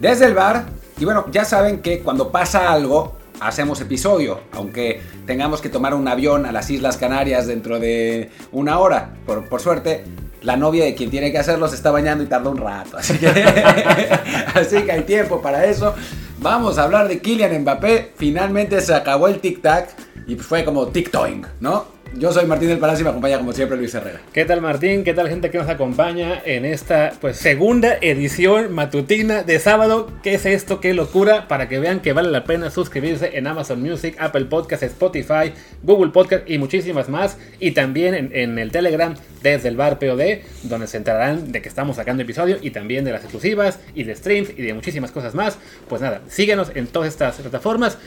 desde el bar. Y bueno, ya saben que cuando pasa algo, hacemos episodio, aunque tengamos que tomar un avión a las Islas Canarias dentro de una hora. Por, por suerte, la novia de quien tiene que hacerlo se está bañando y tarda un rato. Así que, así que hay tiempo para eso. Vamos a hablar de Kylian Mbappé. Finalmente se acabó el tic-tac y fue como tic-toing, ¿no? Yo soy Martín del Palacio y me acompaña como siempre Luis Herrera. ¿Qué tal Martín? ¿Qué tal gente que nos acompaña en esta pues segunda edición matutina de sábado? ¿Qué es esto? ¿Qué locura? Para que vean que vale la pena suscribirse en Amazon Music, Apple Podcast, Spotify, Google Podcast y muchísimas más. Y también en, el Telegram desde el bar POD, donde se enterarán de que estamos sacando episodios y también de las exclusivas y de streams y de muchísimas cosas más. Pues nada, síguenos en todas estas plataformas.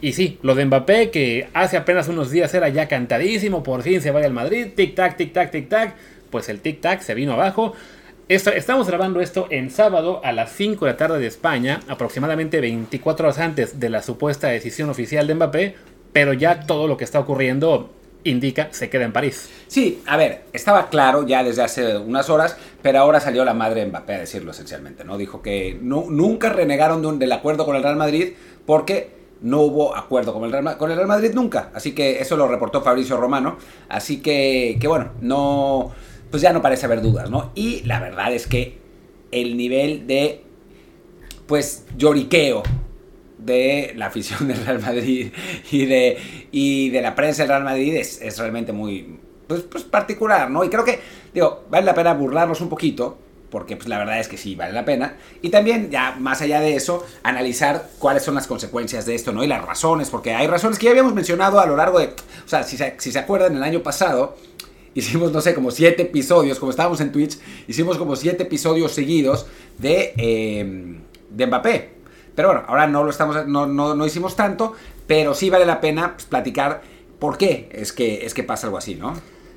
Y sí, lo de Mbappé, que hace apenas unos días era ya cantadísimo, por fin se va al Madrid, tic-tac, tic-tac, tic-tac, pues el tic-tac se vino abajo. Estamos grabando esto en sábado a las 5 de la tarde de España, aproximadamente 24 horas antes de la supuesta decisión oficial de Mbappé, pero ya todo lo que está ocurriendo indica se queda en París. Sí, a ver, estaba claro ya desde hace unas horas, pero ahora salió la madre de Mbappé a decirlo esencialmente, ¿no? Dijo que nunca renegaron del acuerdo con el Real Madrid porque no hubo acuerdo con el, Real, el Real Madrid nunca. Así que eso lo reportó Fabricio Romano. Así que, que bueno, no, pues ya no parece haber dudas, ¿no? Y la verdad es que el nivel de, pues, lloriqueo de la afición del Real Madrid y de, y de la prensa del Real Madrid es, es realmente muy, pues, pues particular, ¿no? Y creo que, digo, vale la pena burlarnos un poquito porque pues la verdad es que sí vale la pena. Y también, ya más allá de eso, analizar cuáles son las consecuencias de esto, ¿no? Y las razones, porque hay razones que ya habíamos mencionado a lo largo de, o sea, si se, si se acuerdan, el año pasado hicimos, no sé, como siete episodios, como estábamos en Twitch, hicimos como siete episodios seguidos de, eh, de Mbappé. Pero bueno, ahora no lo estamos, no, no, no hicimos tanto, pero sí vale la pena pues, platicar por qué es que, es que pasa algo así, ¿no?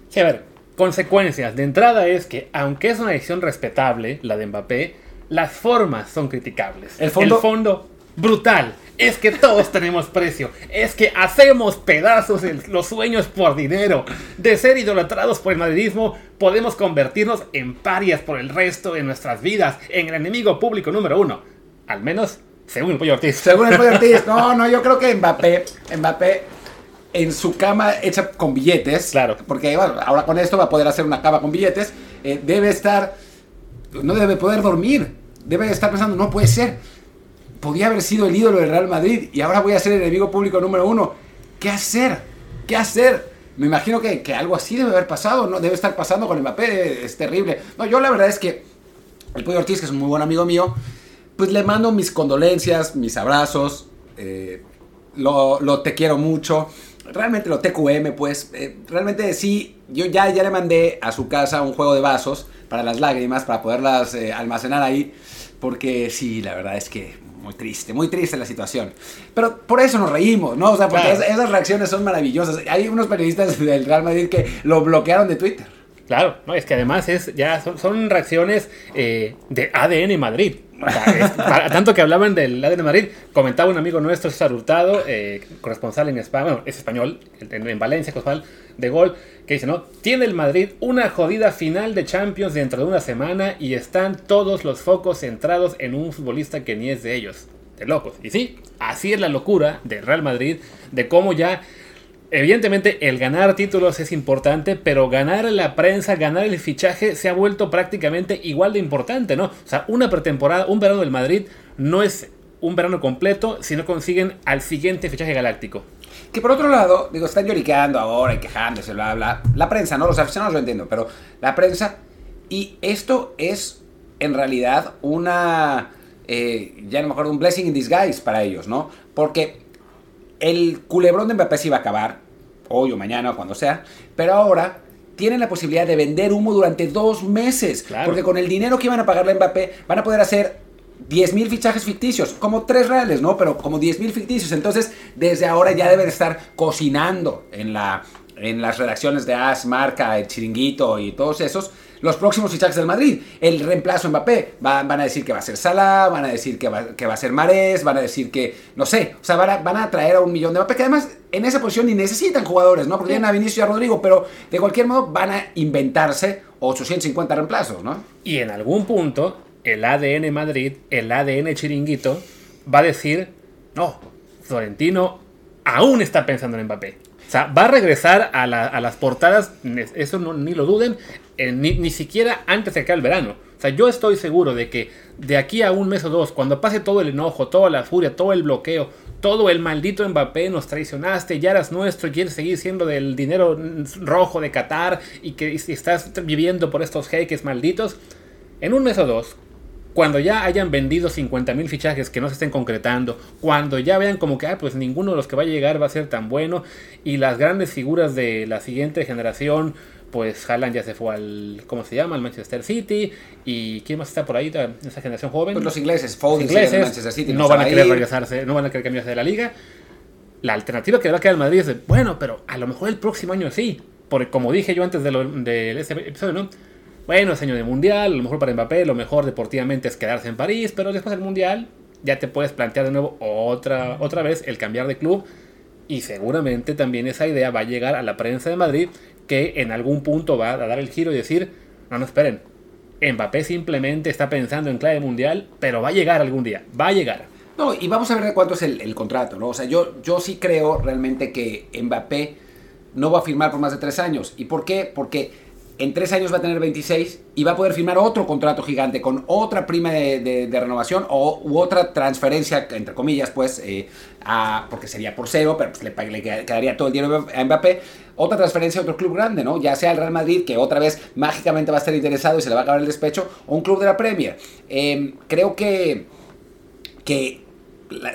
Sí, a ver, Consecuencias. De entrada es que, aunque es una decisión respetable, la de Mbappé, las formas son criticables. El fondo, el fondo brutal. Es que todos tenemos precio. Es que hacemos pedazos los sueños por dinero. De ser idolatrados por el madridismo, podemos convertirnos en parias por el resto de nuestras vidas, en el enemigo público número uno. Al menos según el Pollo Ortiz. Según el Pollo Ortiz. No, no, yo creo que Mbappé, Mbappé en su cama hecha con billetes. Claro. Porque bueno, ahora con esto va a poder hacer una cama con billetes. Eh, debe estar. No debe poder dormir. Debe estar pensando, no puede ser. Podía haber sido el ídolo del Real Madrid y ahora voy a ser el enemigo público número uno. ¿Qué hacer? ¿Qué hacer? Me imagino que, que algo así debe haber pasado, ¿no? Debe estar pasando con Mbappé, es terrible. No, yo la verdad es que el Pollo Ortiz, que es un muy buen amigo mío, pues le mando mis condolencias, mis abrazos, eh, lo, lo te quiero mucho realmente lo TQM, pues, eh, realmente sí, yo ya, ya le mandé a su casa un juego de vasos para las lágrimas, para poderlas eh, almacenar ahí, porque sí, la verdad es que muy triste, muy triste la situación. Pero por eso nos reímos, ¿no? O sea, porque esas reacciones son maravillosas. Hay unos periodistas del Real Madrid que lo bloquearon de Twitter. Claro, no, es que además es, ya son, reacciones eh, de ADN Madrid. tanto que hablaban del ADN Madrid, comentaba un amigo nuestro, César Hurtado, eh, corresponsal en España, bueno, es español, en, Valencia, corresponsal de gol, que dice, ¿no? Tiene el Madrid una jodida final de Champions dentro de una semana y están todos los focos centrados en un futbolista que ni es de ellos. De locos. Y sí, así es la locura del Real Madrid, de cómo ya Evidentemente el ganar títulos es importante, pero ganar la prensa, ganar el fichaje se ha vuelto prácticamente igual de importante, ¿no? O sea, una pretemporada, un verano del Madrid no es un verano completo si no consiguen al siguiente fichaje galáctico. Que por otro lado, digo, están lloriqueando ahora y quejándose, bla, bla. La prensa, ¿no? Los aficionados lo entiendo, pero la prensa. Y esto es en realidad una. Eh, ya no me acuerdo, un blessing in disguise para ellos, ¿no? Porque el culebrón de Mbappé se iba a acabar, hoy o mañana o cuando sea, pero ahora tienen la posibilidad de vender humo durante dos meses, porque con el dinero que iban a pagarle a Mbappé van a poder hacer 10.000 fichajes ficticios, como tres reales, ¿no? Pero como 10.000 ficticios. Entonces, desde ahora ya deben estar cocinando en, la, en las redacciones de As, Marca, El Chiringuito y todos esos los próximos fichajes del Madrid. El reemplazo Mbappé. van a decir que va a ser Salah, van a decir que va, que va a ser Marés, van a decir que, no sé, o sea, van a, traer a un millón de Mbappé, que además en esa posición ni necesitan jugadores, ¿no? Porque tienen a Vinicius y a Rodrigo, pero de cualquier modo van a inventarse 850 reemplazos, ¿no? Y en algún punto el ADN Madrid, el ADN Chiringuito, va a decir, no, Florentino aún está pensando en Mbappé. O sea, va a regresar a, las portadas, eso no, ni lo duden, eh, ni, ni, siquiera antes de que el verano. O sea, yo estoy seguro de que de aquí a un mes o dos, cuando pase todo el enojo, toda la furia, todo el bloqueo, todo el maldito Mbappé, nos traicionaste, ya eras nuestro y quieres seguir siendo del dinero rojo de Qatar y que estás viviendo por estos jeques malditos, en un mes o dos, cuando ya hayan vendido 50.000 fichajes que no se estén concretando, cuando ya vean como que, ah, pues ninguno de los que va a llegar va a ser tan bueno, y las grandes figuras de la siguiente generación, pues Haaland ya se fue al, ¿cómo se llama? Al Manchester City, y ¿quién más está por ahí de esa generación joven? Pues los ingleses, Foden, ingleses, Manchester City, no, van a querer regresarse, no van a querer cambiarse de la liga. La alternativa que va a quedar el Madrid es, bueno, pero a lo mejor el próximo año sí, porque como dije yo antes de, de ese episodio, ¿no? Bueno, es año de mundial, a lo mejor para Mbappé, lo mejor deportivamente es quedarse en París, pero después del mundial ya te puedes plantear de nuevo otra, otra vez el cambiar de club. Y seguramente también esa idea va a llegar a la prensa de Madrid, que en algún punto va a dar el giro y decir, no, no, esperen, Mbappé simplemente está pensando en clave mundial, pero va a llegar algún día, va a llegar. No, y vamos a ver de cuánto es el, contrato, ¿no? O sea, yo, yo sí creo realmente que Mbappé no va a firmar por más de tres años. ¿Y por qué? Porque en tres años va a tener 26 y va a poder firmar otro contrato gigante con otra prima de, renovación o u otra transferencia, entre comillas, pues, eh, porque sería por cero, pero pues, le, quedaría todo el dinero a Mbappé. Otra transferencia a otro club grande, ¿no? Ya sea el Real Madrid, que otra vez mágicamente va a estar interesado y se le va a acabar el despecho, o un club de la Premier. Em, creo que, que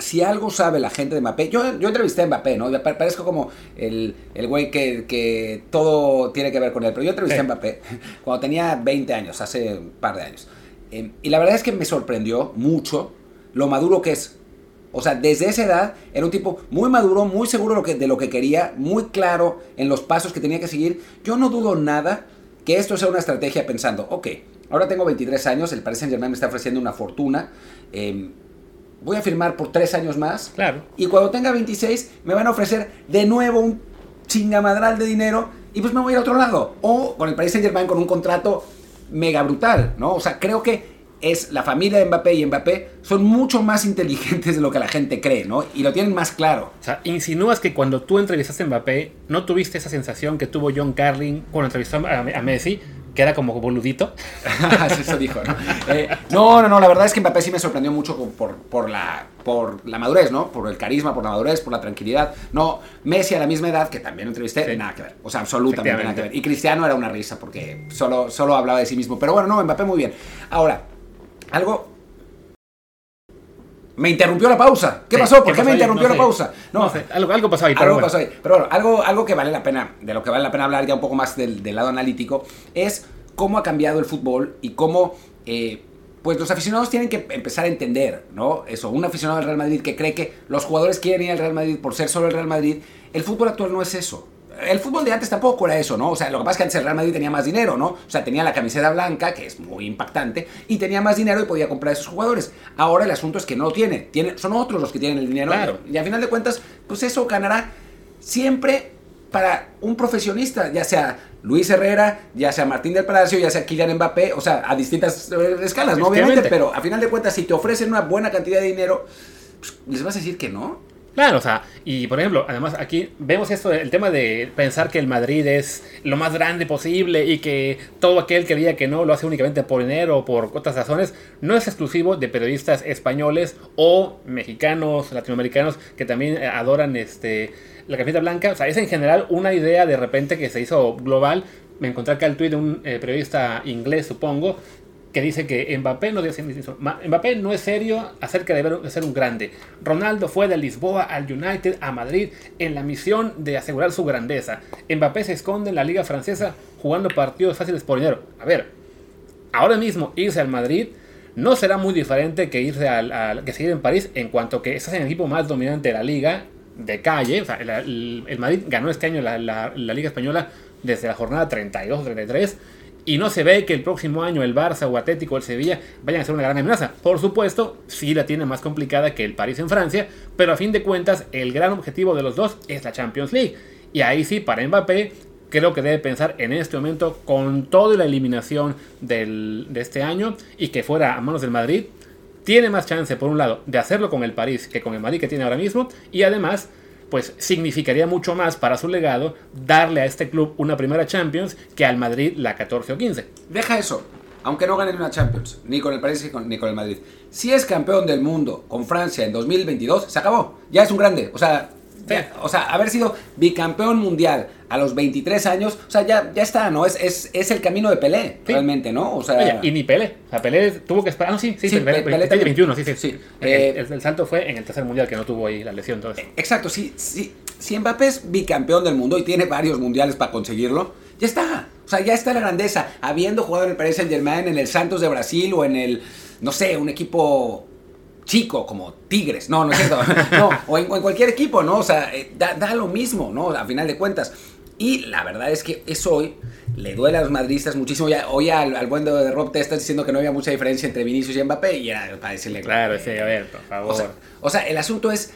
si algo sabe la gente de Mbappé, yo, yo entrevisté a Mbappé, ¿no? Parezco como el, el güey que, que, todo tiene que ver con él, pero yo entrevisté a Mbappé cuando tenía 20 años, hace un par de años. Eh, y la verdad es que me sorprendió mucho lo maduro que es. O sea, desde esa edad era un tipo muy maduro, muy seguro de lo que, quería, muy claro en los pasos que tenía que seguir. Yo no dudo nada que esto sea una estrategia pensando, ok, ahora tengo 23 años, el Paris Saint Germain me está ofreciendo una fortuna. Eh, voy a firmar por tres años más. Claro. Y cuando tenga 26, me van a ofrecer de nuevo un chingamadral de dinero y pues me voy a ir a otro lado. O con el Paris Saint Germain con un contrato mega brutal, ¿no? O sea, creo que es la familia de Mbappé y Mbappé son mucho más inteligentes de lo que la gente cree, ¿no? Y lo tienen más claro. O sea, insinúas que cuando tú entrevistaste a Mbappé, no tuviste esa sensación que tuvo John Carlin cuando entrevistó a Messi, que era como boludito. Eso dijo, ¿no? Eh, no, no, no, la verdad es que Mbappé sí me sorprendió mucho por, por, la, por la madurez, ¿no? Por el carisma, por la madurez, por la tranquilidad. No, Messi a la misma edad, que también entrevisté, nada que ver. O sea, absolutamente nada que ver. Y Cristiano era una risa porque solo, solo hablaba de sí mismo. Pero bueno, no, Mbappé muy bien. Ahora, algo me interrumpió la pausa. ¿Qué pasó? ¿Por qué, me interrumpió la pausa? No, sé. algo, pasó ahí. Pero algo bueno. pasó ahí. Pero bueno, algo, algo que vale la pena, de lo que vale la pena hablar ya un poco más del, lado analítico, es cómo ha cambiado el fútbol y cómo, eh, pues los aficionados tienen que empezar a entender, ¿no? Eso, un aficionado del Real Madrid que cree que los jugadores quieren ir al Real Madrid por ser solo el Real Madrid, el fútbol actual no es eso el fútbol de antes tampoco era eso, ¿no? O sea, lo que pasa es que antes el Real Madrid tenía más dinero, ¿no? O sea, tenía la camiseta blanca, que es muy impactante, y tenía más dinero y podía comprar a esos jugadores. Ahora el asunto es que no lo tiene, tiene son otros los que tienen el dinero. Claro. Y al final de cuentas, pues eso ganará siempre para un profesionista, ya sea Luis Herrera, ya sea Martín del Palacio, ya sea Kylian Mbappé, o sea, a distintas eh, escalas, ¿no? Obviamente, pero a final de cuentas, si te ofrecen una buena cantidad de dinero, pues, les vas a decir que no. Claro, o sea, y por ejemplo, además aquí vemos esto, el tema de pensar que el Madrid es lo más grande posible y que todo aquel que diga que no lo hace únicamente por dinero o por otras razones, no es exclusivo de periodistas españoles o mexicanos, latinoamericanos que también adoran este la camiseta blanca. O sea, es en general una idea de repente que se hizo global. Me encontré acá el tweet de un eh, periodista inglés, supongo, que dice que Mbappé no, Mbappé no es serio acerca de ser un grande. Ronaldo fue de Lisboa al United a Madrid en la misión de asegurar su grandeza. Mbappé se esconde en la liga francesa jugando partidos fáciles por dinero. A ver, ahora mismo irse al Madrid no será muy diferente que irse al, que seguir en París en cuanto que estás en el equipo más dominante de la liga de calle. El, Madrid ganó este año la, Liga Española desde la jornada 32 o 33 y no se ve que el próximo año el Barça o Atlético o el Sevilla vayan a ser una gran amenaza. Por supuesto, sí la tiene más complicada que el París en Francia, pero a fin de cuentas el gran objetivo de los dos es la Champions League. Y ahí sí, para Mbappé, creo que debe pensar en este momento con toda la eliminación del, de este año y que fuera a manos del Madrid. Tiene más chance, por un lado, de hacerlo con el París que con el Madrid que tiene ahora mismo. Y además, pues significaría mucho más para su legado darle a este club una primera Champions que al Madrid la 14 o 15. Deja eso, aunque no ganen una Champions, ni con el París ni con, el Madrid. Si es campeón del mundo con Francia en 2022, se acabó. Ya es un grande. O sea, o sea, haber sido bicampeón mundial a los 23 años, o sea, ya, ya está, ¿no? Es, es, es el camino de Pelé, Sí. realmente, ¿no? O sea, Oye, y ni Pelé. O sea, Pelé tuvo que esperar. Ah, no, sí, sí, Sí, sí, Pelé, Pe- Pelé Pelé también. 21, sí, sí. Sí, El, eh, el- el salto fue en el tercer mundial que no tuvo ahí la lesión. Entonces. Exacto, si, si, si Mbappé es bicampeón del mundo y tiene varios mundiales para conseguirlo, ya está. O sea, ya está la grandeza. Habiendo jugado en el Paris Saint Germain, en el Santos de Brasil o en el, no sé, un equipo chico como Tigres. No, no es cierto. No, o en, o en cualquier equipo, ¿no? O sea, eh, da, da lo mismo, ¿no? A final de cuentas. Y la verdad es que eso hoy le duele a los madridistas muchísimo. Ya, hoy al, al buen de Rob te estás diciendo que no había mucha diferencia entre Vinicius y Mbappé y era para decirle Claro, sí, a ver, por favor. o sea, o sea, el asunto es,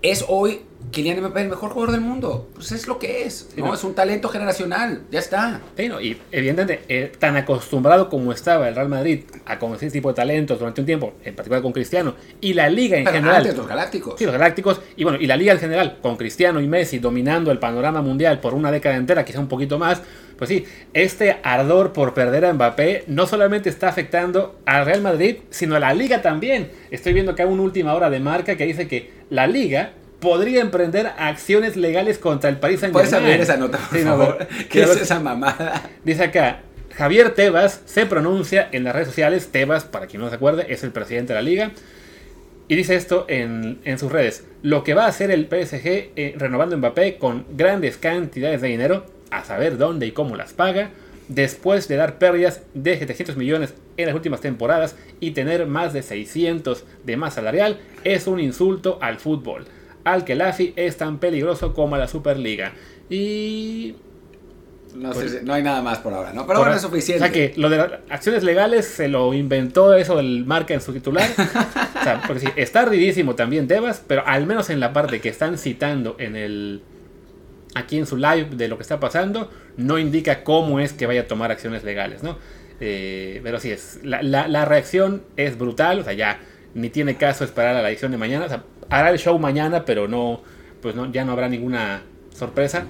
es hoy Kylian Mbappé el mejor jugador del mundo. Pues es lo que es, Sí, ¿no? ¿no? Es un talento generacional, ya está. Sí, no, y evidentemente, eh, tan acostumbrado como estaba el Real Madrid a conocer este tipo de talentos durante un tiempo, en particular con Cristiano, y la liga en Pero general. antes los Galácticos. Sí, los Galácticos, y bueno, y la liga en general, con Cristiano y Messi dominando el panorama mundial por una década entera, quizá un poquito más, pues sí, este ardor por perder a Mbappé no solamente está afectando al Real Madrid, sino a la liga también. Estoy viendo que hay una última hora de marca que dice que la liga podría emprender acciones legales contra el Paris Saint ¿Puedes Germain. abrir esa nota, por Sí, no, favor? pero- ¿Qué es esa mamada? Dice acá, Javier Tebas se pronuncia en las redes sociales. Tebas, para quien no se acuerde, es el presidente de la liga. Y dice esto en, en sus redes. Lo que va a hacer el PSG eh, renovando Mbappé con grandes cantidades de dinero, a saber dónde y cómo las paga, después de dar pérdidas de 700 millones en las últimas temporadas y tener más de 600 de más salarial, es un insulto al fútbol. Al que la AFI es tan peligroso como a la Superliga. Y No, sé si- no hay nada más por ahora, ¿no? Pero bueno, es suficiente. O sea que lo de las acciones legales se lo inventó eso el marca en su titular. o sea, porque sí, está ridísimo también Tebas, pero al menos en la parte que están citando en el aquí en su live de lo que está pasando, no indica cómo es que vaya a tomar acciones legales, ¿no? Eh, pero sí, es, la, la- la reacción es brutal, o sea, ya ni tiene caso esperar a la edición de mañana, o sea, hará el show mañana, pero no, pues no, ya no habrá ninguna sorpresa,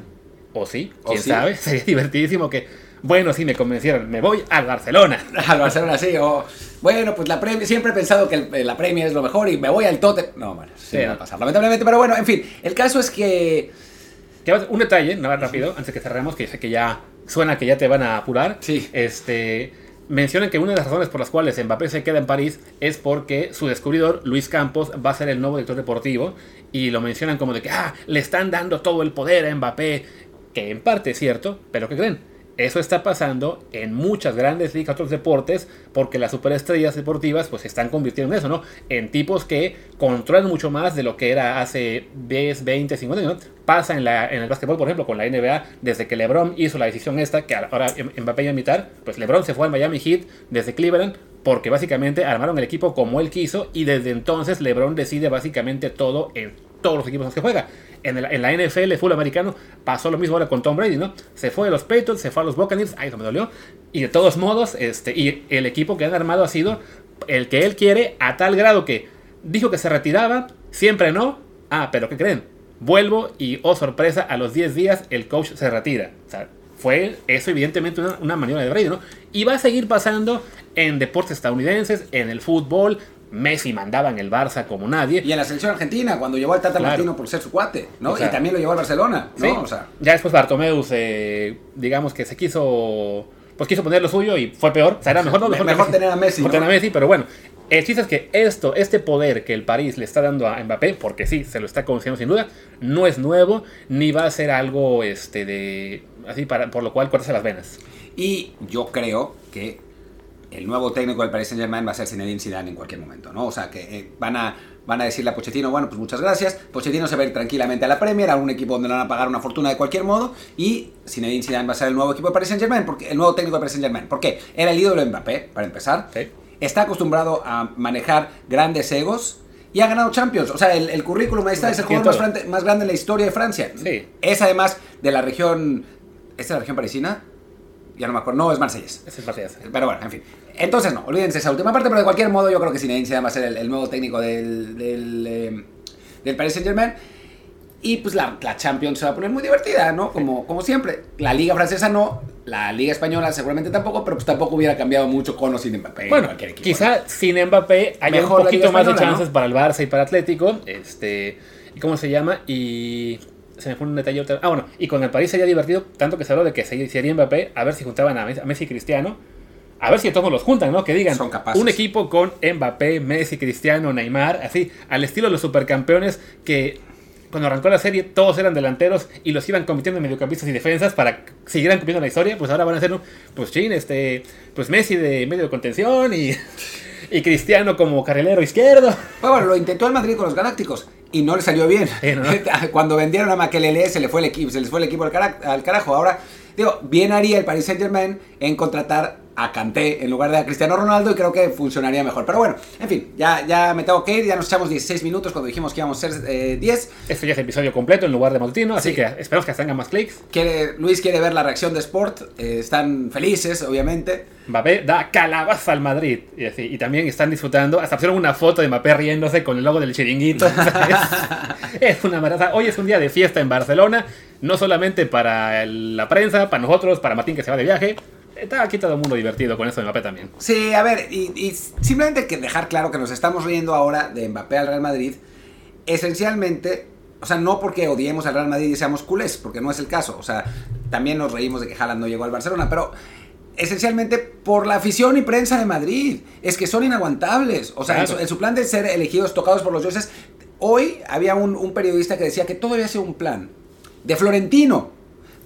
o sí, ¿O quién sí? sabe, sería divertidísimo que, bueno, sí me convencieron, me voy al Barcelona. Al Barcelona sí, o bueno, pues la Premier, siempre he pensado que el- la Premier es lo mejor y me voy al Tote. No, bueno, sí, va a pasar, lamentablemente, pero bueno, en fin, el caso es que Un detalle, nada más rápido, antes que cerremos, que sé que ya suena que ya te van a apurar. Sí. Este, mencionan que una de las razones por las cuales Mbappé se queda en París es porque su descubridor, Luis Campos, va a ser el nuevo director deportivo. Y lo mencionan como de que, ah, le están dando todo el poder a Mbappé. Que en parte es cierto, pero ¿qué creen? Eso está pasando en muchas grandes ligas, otros deportes, porque las superestrellas deportivas pues se están convirtiendo en eso, ¿no? En tipos que controlan mucho más de lo que era hace 10, 20, 50 años. ¿no? Pasa en, la, en el básquetbol, por ejemplo, con la NBA, desde que LeBron hizo la decisión esta, que ahora Mbappé iba a imitar, pues LeBron se fue al Miami Heat desde Cleveland, porque básicamente armaron el equipo como él quiso, y desde entonces LeBron decide básicamente todo en todos los equipos en los que juega. En, el- en la NFL, fútbol americano, pasó lo mismo ahora con Tom Brady, ¿no? Se fue de los Patriots, se fue a los Buccaneers, ahí eso me dolió. Y de todos modos, este, y el equipo que han armado ha sido el que él quiere a tal grado que dijo que se retiraba, siempre no. Ah, pero ¿qué creen? Vuelvo y, oh sorpresa, a los 10 días el coach se retira. O sea, fue eso evidentemente una, una maniobra de Brady, ¿no? Y va a seguir pasando en deportes estadounidenses, en el fútbol. Messi mandaba en el Barça como nadie. y en la selección argentina cuando llevó al Tata Claro. Martino por ser su cuate, ¿no? O sea, y también lo llevó al Barcelona, ¿no? Sí. O sea, Ya después Bartomeus, eh, digamos que se quiso. Pues quiso poner lo suyo y fue peor. O sea, era mejor, no, Me- mejor, mejor tener a Messi, mejor ¿no? tener a Messi, pero bueno. El chiste es que esto, este poder que el París le está dando a Mbappé, porque sí, se lo está concediendo sin duda, no es nuevo, ni va a ser algo este de. así para, por lo cual cortarse las venas. Y yo creo que el nuevo técnico del Paris Saint Germain va a ser Zinedine Zidane en cualquier momento, ¿no? O sea, que eh, van a, van a decirle a Pochettino, bueno, pues muchas gracias. Pochettino se va a ir tranquilamente a la Premier, a un equipo donde le van a pagar una fortuna de cualquier modo. Y Zinedine Zidane va a ser el nuevo equipo del Paris Saint Germain, porque, el nuevo técnico del Paris Saint Germain. ¿Por qué? Era el ídolo de Mbappé, para empezar. Sí. Está acostumbrado a manejar grandes egos. Y ha ganado Champions. O sea, el, el currículum ahí está. Es el jugador más, grande en la historia de Francia. Sí. Es además de la región ¿Esta es la región parisina? Ya no me acuerdo. No, es Marsellés. Ese es Matías. Pero bueno, en fin. Entonces no, olvídense esa última parte, pero de cualquier modo yo creo que Zinedine Zidane va a ser el, el nuevo técnico del, del, eh, del Paris Saint Germain. Y pues la, la Champions se va a poner muy divertida, ¿no? Como, como siempre. La Liga Francesa no, la Liga Española seguramente tampoco, pero pues tampoco hubiera cambiado mucho con o sin Mbappé. en Bueno, equipo, quizá sin Mbappé haya Mejor un poquito más de chances ¿no? para el Barça y para Atlético. Este, ¿y cómo se llama? Y se me fue un detalle otra- Ah, bueno, y con el París sería divertido, tanto que se habló de que se- sería Mbappé, a ver si juntaban a Messi, y Cristiano. A ver si todos los juntan, ¿no? Que digan, Son capaces. un equipo con Mbappé, Messi, Cristiano, Neymar, así, al estilo de los supercampeones que cuando arrancó la serie todos eran delanteros y los iban compitiendo en mediocampistas y defensas para que siguieran cumpliendo la historia, pues ahora van a ser, un, pues chin, este, pues Messi de medio de contención y, y Cristiano como carrilero izquierdo. Bueno, lo intentó el Madrid con los Galácticos y no le salió bien. Sí, ¿no? Cuando vendieron a Makelele se le fue el equipo, se les fue el equipo al, cara- al carajo. Ahora, digo, bien haría el Paris Saint Germain en contratar a Kanté en lugar de a Cristiano Ronaldo y creo que funcionaría mejor. Pero bueno, en fin, ya, ya me tengo que ir, ya nos echamos 16 minutos cuando dijimos que íbamos a ser eh, 10. Esto ya es episodio completo en lugar de matutino, así Sí. que esperamos que tengan más clics. Quiere, Luis quiere ver la reacción de Sport, eh, están felices, obviamente. Mbappé da calabaza al Madrid. Y, así, y también están disfrutando. Hasta pusieron una foto de Mbappé riéndose con el logo del chiringuito. es, es una maravilla. Hoy es un día de fiesta en Barcelona. No solamente para el- la prensa, para nosotros, para Martín que se va de viaje. Está aquí todo el mundo divertido con esto de Mbappé también. Sí, a ver, y, y simplemente que dejar claro que nos estamos riendo ahora de Mbappé al Real Madrid, esencialmente, o sea, no porque odiemos al Real Madrid y seamos culés, porque no es el caso, o sea, también nos reímos de que Haaland no llegó al Barcelona, pero esencialmente por la afición y prensa de Madrid, es que son inaguantables, o sea, en, Claro. su, en su plan de ser elegidos, tocados por los dioses, hoy había un, un periodista que decía que todo había sido un plan de Florentino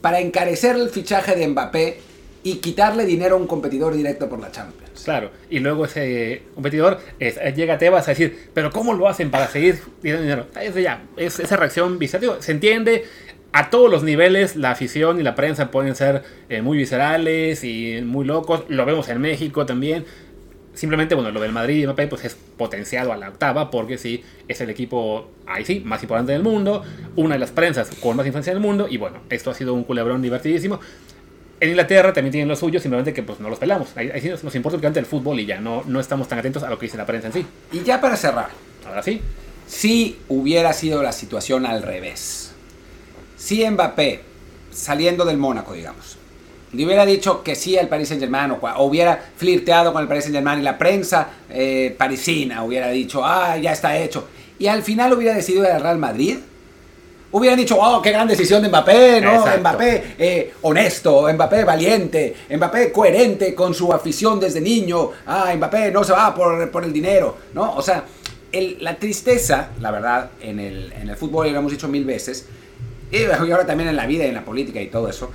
para encarecer el fichaje de Mbappé y quitarle dinero a un competidor directo por la Champions. Claro. Y luego ese competidor es- llega a Tebas a decir, pero ¿cómo lo hacen para seguir tirando dinero? Es, ya, es esa reacción visceral. Se entiende. A todos los niveles, la afición y la prensa pueden ser eh, muy viscerales y muy locos. Lo vemos en México también. Simplemente, bueno, lo del Madrid y Mbappé pues es potenciado a la octava porque sí, es el equipo, ahí sí, más importante del mundo, una de las prensas con más influencia del mundo y bueno, esto ha sido un culebrón divertidísimo. En Inglaterra también tienen lo suyo, simplemente que pues no los pelamos. Ahí, ahí sí nos, nos importa el fútbol y ya no, no estamos tan atentos a lo que dice la prensa en sí. Y ya para cerrar, Ahora sí, si hubiera sido la situación al revés, si Mbappé, saliendo del Mónaco, digamos, le hubiera dicho que sí al Paris Saint Germain o, o hubiera flirteado con el Paris Saint Germain y la prensa eh, parisina hubiera dicho, ah, ya está hecho, y al final hubiera decidido ir al Real Madrid, hubieran dicho, oh, qué gran decisión de Mbappé, ¿no? Exacto. Mbappé eh, honesto, Mbappé valiente, Mbappé coherente con su afición desde niño, ah, Mbappé no se va por, por el dinero, ¿no? O sea, el- la tristeza, la verdad, en el, en el fútbol, y lo hemos dicho mil veces, y ahora también en la vida y en la política y todo eso,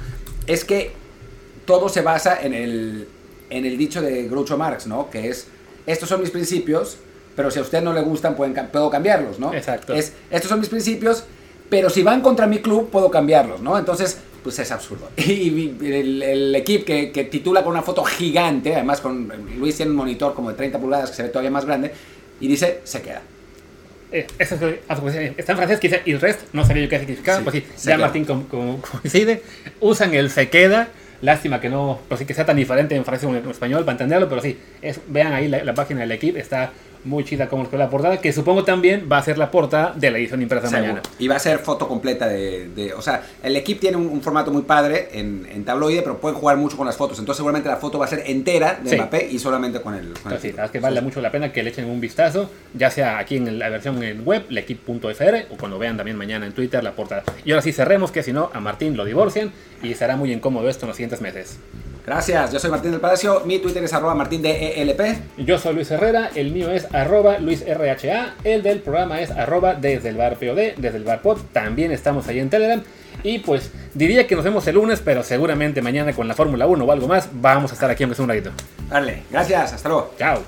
es que todo se basa en el, en el dicho de Groucho Marx, ¿no? Que es, estos son mis principios, pero si a usted no le gustan, pueden, puedo cambiarlos, ¿no? Exacto. Es, estos son mis principios, pero si van contra mi club, puedo cambiarlos, ¿no? Entonces, pues es absurdo. Y el, el equipo que, que titula con una foto gigante, además con Luis tiene un monitor como de 30 pulgadas que se ve todavía más grande, y dice, se queda. eh, eso es, ah, está en francés, quizá, y el resto no sabía yo qué significaba. Sí, pues sí, ya queda. Martín coincide. Usan el se queda. Lástima que no, pues sí que sea tan diferente en francés como en español para entenderlo, pero sí, es, vean ahí la, la página del equipo, está muy chida como la portada, que supongo también va a ser la portada de la edición impresa Seguro. mañana. Y va a ser foto completa de... de- o sea, el equipo tiene un, un formato muy padre en, en tabloide, pero pueden jugar mucho con las fotos. Entonces seguramente la foto va a ser entera de Sí. Mbappé y solamente con el... Con el sí, es que vale mucho la pena que le echen un vistazo, ya sea aquí en la versión en web, lequip.fr, o cuando vean también mañana en Twitter la portada. Y ahora sí cerremos, que si no, a Martín lo divorcian y será muy incómodo esto en los siguientes meses. Gracias, yo soy Martín del Palacio, mi Twitter es arroba martín de ELP. Yo soy Luis Herrera, el mío es arroba luisrha, el del programa es arroba desde el bar POD, desde el bar pod, también estamos ahí en Telegram. Y pues diría que nos vemos el lunes, pero seguramente mañana con la Fórmula 1 o algo más vamos a estar aquí sea un ratito. Dale, gracias, hasta luego. Chao.